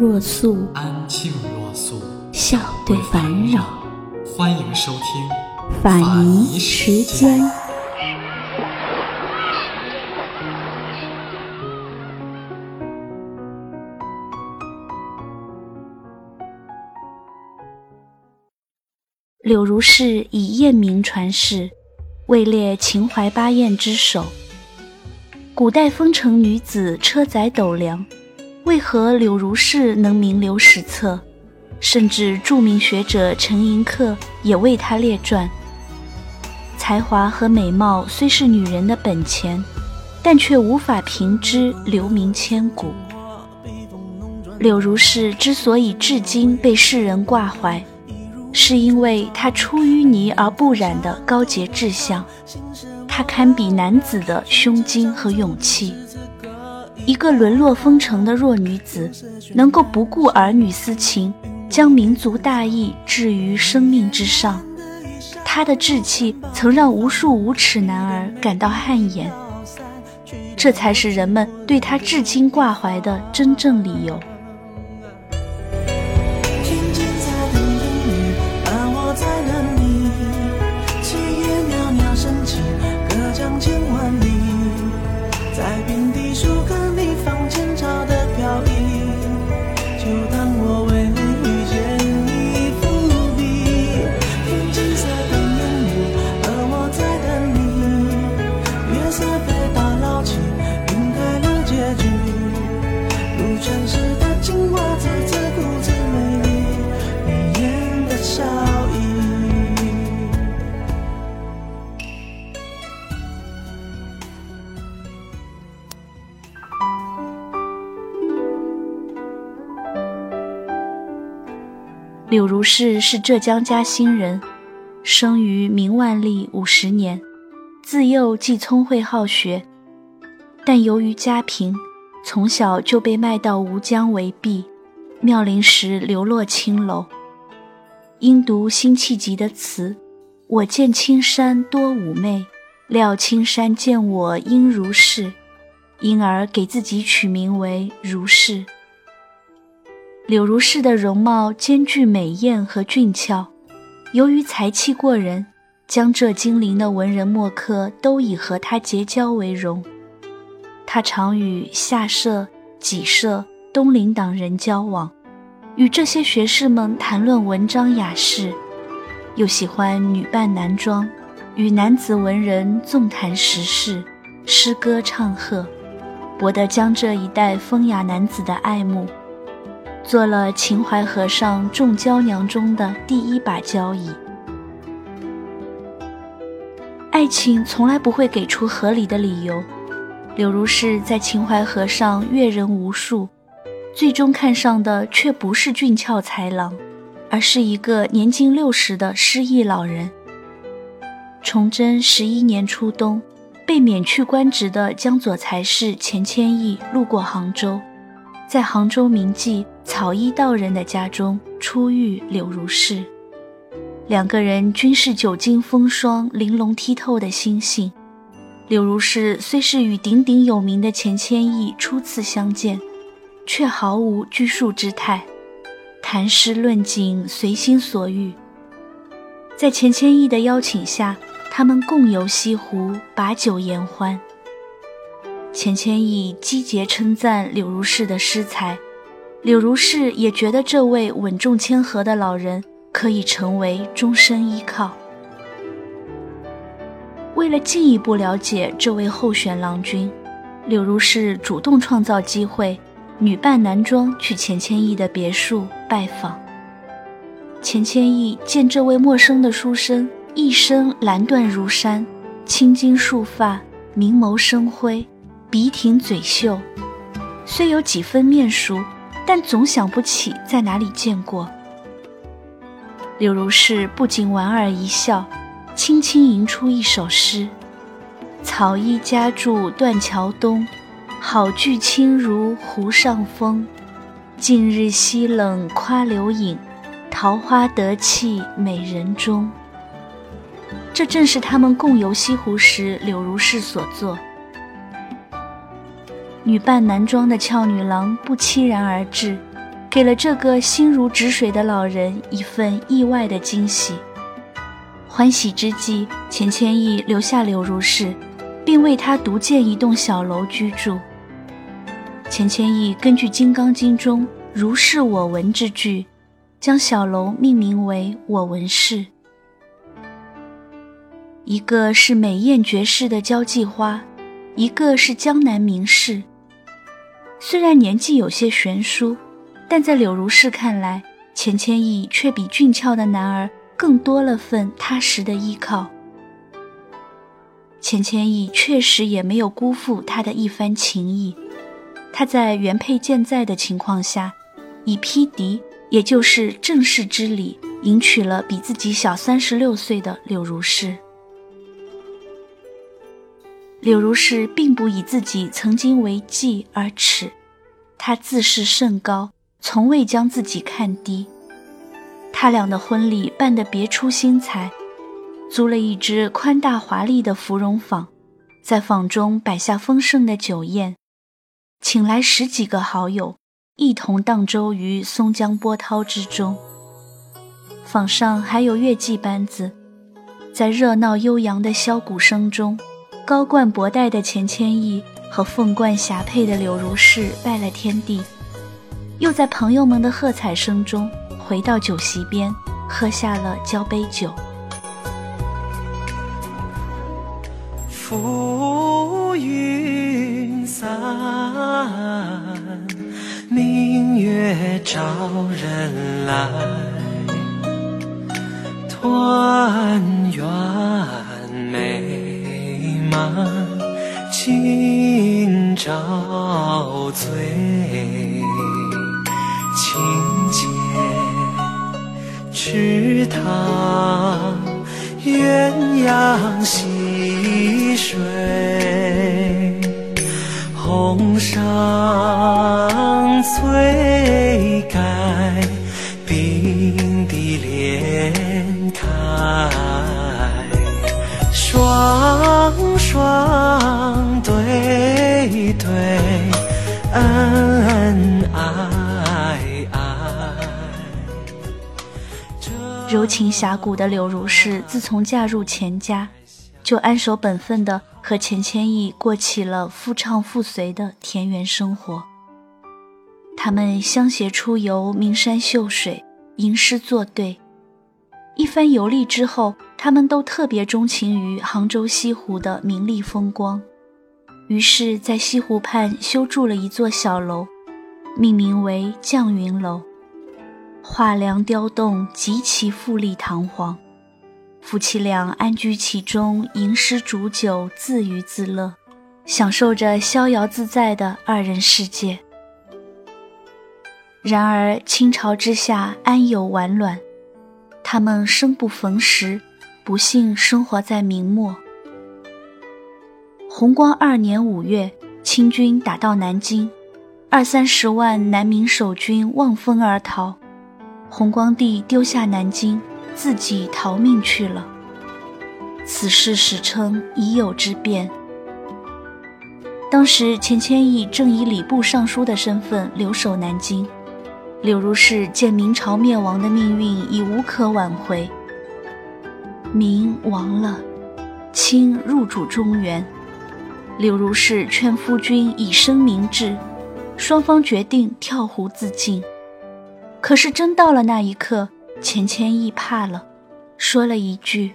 若素，安静若素，笑对烦扰。欢迎收听法尼时间。柳如是以艳名传世，位列秦淮八艳之首。古代风尘女子车载斗量，为何柳如是能名留史册？甚至著名学者陈寅恪也为她列传。才华和美貌虽是女人的本钱，但却无法凭之留名千古。柳如是之所以至今被世人挂怀。是因为他出淤泥而不染的高洁志向，他堪比男子的胸襟和勇气。一个沦落风尘的弱女子，能够不顾儿女私情，将民族大义置于生命之上，她的志气曾让无数无耻男儿感到汗颜。这才是人们对她至今挂怀的真正理由。柳如是是浙江嘉兴人，生于明万历五十年，自幼即聪慧好学，但由于家贫，从小就被卖到吴江为婢，妙龄时流落青楼。因读辛弃疾的词“我见青山多妩媚，料青山见我应如是”，因而给自己取名为如是。柳如是的容貌兼具美艳和俊俏，由于才气过人，江浙金陵的文人墨客都以和她结交为荣。她常与下社、己社、东林党人交往，与这些学士们谈论文章雅士，又喜欢女扮男装，与男子文人纵谈时事、诗歌唱和，博得江浙一带风雅男子的爱慕。做了秦淮河上众娇娘中的第一把交椅。爱情从来不会给出合理的理由。柳如是在秦淮河上阅人无数，最终看上的却不是俊俏才郎，而是一个年近六十的失意老人。崇祯十一年初冬，被免去官职的江左才士钱谦益路过杭州。在杭州名妓草衣道人的家中初遇柳如是，两个人均是久经风霜、玲珑剔透的心性。柳如是虽是与鼎鼎有名的钱谦益初次相见，却毫无拘束之态，谈诗论景，随心所欲。在钱谦益的邀请下，他们共游西湖，把酒言欢。钱谦益积节称赞柳如是的诗才，柳如是也觉得这位稳重谦和的老人可以成为终身依靠。为了进一步了解这位候选郎君，柳如是主动创造机会，女扮男装去钱谦益的别墅拜访。钱谦益见这位陌生的书生一身蓝缎如山，青筋束发，明眸生辉。鼻挺嘴秀，虽有几分面熟，但总想不起在哪里见过。柳如是不仅莞尔一笑，轻轻吟出一首诗：“草衣家住断桥东，好句轻如湖上风。近日西冷夸柳影，桃花得气美人中。”这正是他们共游西湖时柳如是所作。女扮男装的俏女郎不期然而至，给了这个心如止水的老人一份意外的惊喜。欢喜之际，钱谦益留下柳如是，并为他独建一栋小楼居住。钱谦益根据《金刚经》中“如是我闻”之句，将小楼命名为“我闻室”。一个是美艳绝世的交际花，一个是江南名士。虽然年纪有些悬殊，但在柳如是看来，钱谦益却比俊俏的男儿更多了份踏实的依靠。钱谦益确实也没有辜负他的一番情谊，他在原配健在的情况下，以匹敌，也就是正室之礼，迎娶了比自己小三十六岁的柳如是。柳如是并不以自己曾经为妓而耻，她自视甚高，从未将自己看低。他俩的婚礼办得别出心裁，租了一只宽大华丽的芙蓉坊，在坊中摆下丰盛的酒宴，请来十几个好友，一同荡舟于松江波涛之中。坊上还有乐伎班子，在热闹悠扬的箫鼓声中。高冠博带的钱谦益和凤冠霞帔的柳如是拜了天地，又在朋友们的喝彩声中回到酒席边，喝下了交杯酒。浮云散，明月照人来，团圆照醉清浅池塘柔情侠骨的柳如是，自从嫁入钱家，就安守本分的和钱谦益过起了夫唱妇随的田园生活。他们相携出游名山秀水，吟诗作对。一番游历之后，他们都特别钟情于杭州西湖的明丽风光，于是，在西湖畔修筑了一座小楼，命名为绛云楼。画梁雕栋极其富丽堂皇，夫妻俩安居其中，吟诗煮酒，自娱自乐，享受着逍遥自在的二人世界。然而，清朝之下，安有完卵？他们生不逢时，不幸生活在明末。弘光二年五月，清军打到南京，二三十万南明守军望风而逃，弘光帝丢下南京，自己逃命去了。此事史称已有之变。当时钱谦益正以礼部尚书的身份留守南京。柳如是见明朝灭亡的命运已无可挽回，明亡了，清入主中原。柳如是劝夫君以身明志，双方决定跳湖自尽。可是真到了那一刻，钱谦益怕了，说了一句：“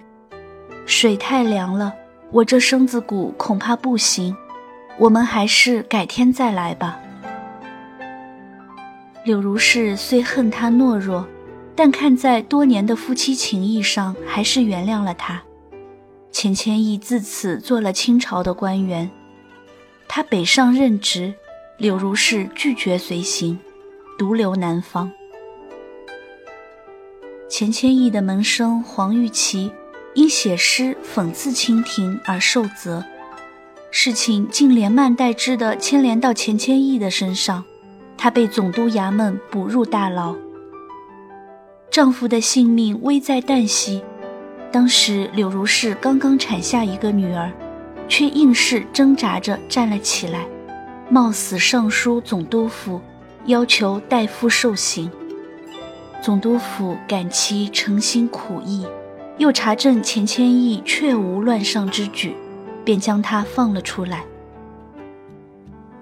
水太凉了，我这身子骨恐怕不行，我们还是改天再来吧。”柳如是虽恨他懦弱，但看在多年的夫妻情谊上，还是原谅了他。钱谦益自此做了清朝的官员，他北上任职，柳如是拒绝随行。独留南方。钱谦益的门生黄玉琪因写诗讽刺清廷而受责，事情竟连蔓带枝地牵连到钱谦益的身上，他被总督衙门捕入大牢。丈夫的性命危在旦夕，当时柳如是刚刚产下一个女儿，却硬是挣扎着站了起来，冒死上书总督府，要求代夫受刑。总督府感其诚心苦意，又查证钱谦益确无乱上之举，便将他放了出来。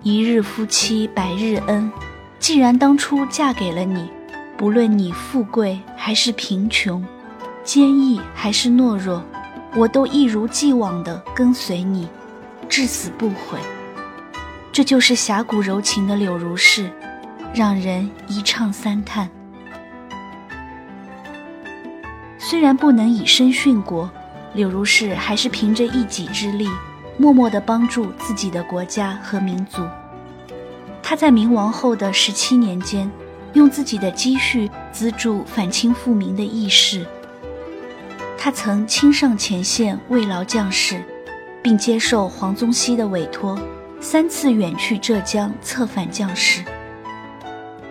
一日夫妻百日恩，既然当初嫁给了你，不论你富贵还是贫穷，坚毅还是懦弱，我都一如既往地跟随你，至死不悔。这就是侠骨柔情的柳如是，让人一唱三叹。虽然不能以身殉国，柳如是还是凭着一己之力，默默地帮助自己的国家和民族。他在明亡后的十七年间，用自己的积蓄资助反清复明的义士。他曾亲上前线慰劳将士，并接受黄宗羲的委托，三次远去浙江策反将士。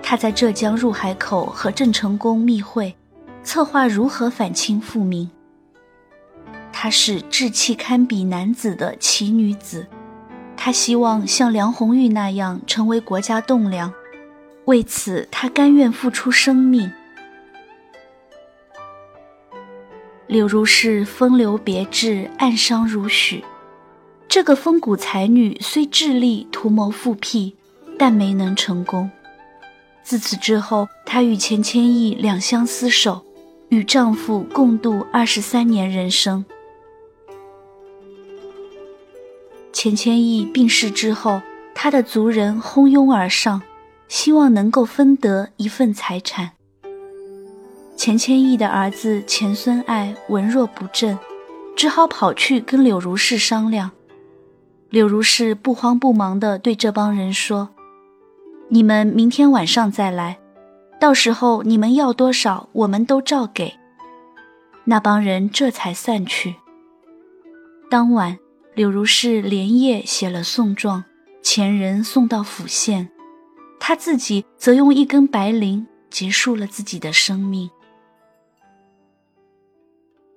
他在浙江入海口和郑成功密会。策划如何反清复明。她是志气堪比男子的奇女子，她希望像梁红玉那样成为国家栋梁，为此她甘愿付出生命。柳如是风流别致，暗伤如许。这个风骨才女虽致力图谋复辟，但没能成功。自此之后，她与钱谦益两相厮守。与丈夫共度二十三年人生。钱谦益病逝之后，他的族人蜂拥而上，希望能够分得一份财产。钱谦益的儿子钱孙爱文弱不振，只好跑去跟柳如是商量。柳如是不慌不忙地对这帮人说：“你们明天晚上再来。”到时候你们要多少，我们都照给。那帮人这才散去。当晚，柳如是连夜写了送状，前人送到府县，他自己则用一根白绫结束了自己的生命。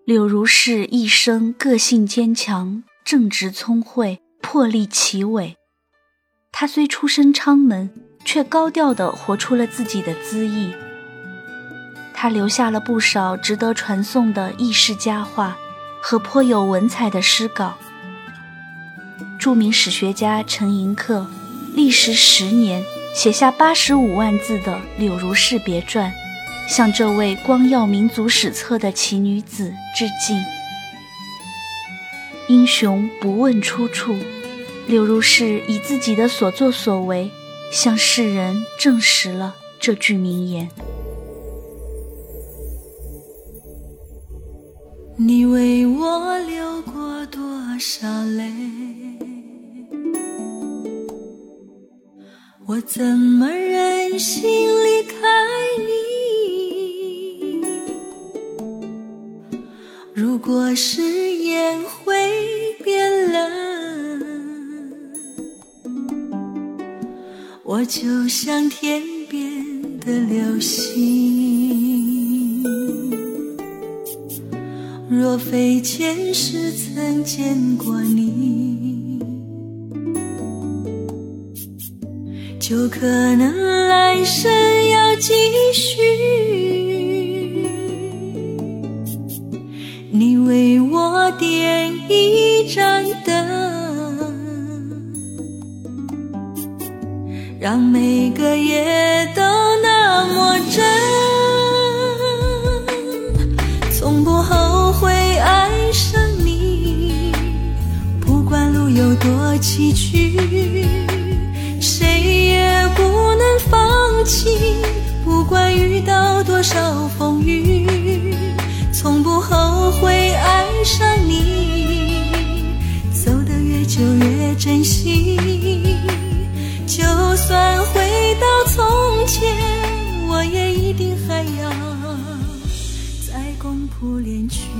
柳如是一生个性坚强，正直聪慧，魄力奇伟。他虽出身昌门。却高调地活出了自己的恣意。他留下了不少值得传颂的轶事佳话和颇有文采的诗稿。著名史学家陈寅恪历时十年写下八十五万字的《柳如是别传》，向这位光耀民族史册的奇女子致敬。英雄不问出处，柳如是以自己的所作所为。向世人证实了这句名言。你为我流过多少泪？我怎么忍心离开你？如果誓言会就像天边的流星，若非前世曾见过你，就可能来生要继续。让每个夜都那么真，从不后悔爱上你。不管路有多崎岖，谁也不能放弃。不管遇到多少风雨，从不后悔爱上你。走得越久越珍惜。就回到从前我也一定还要再共赴恋曲。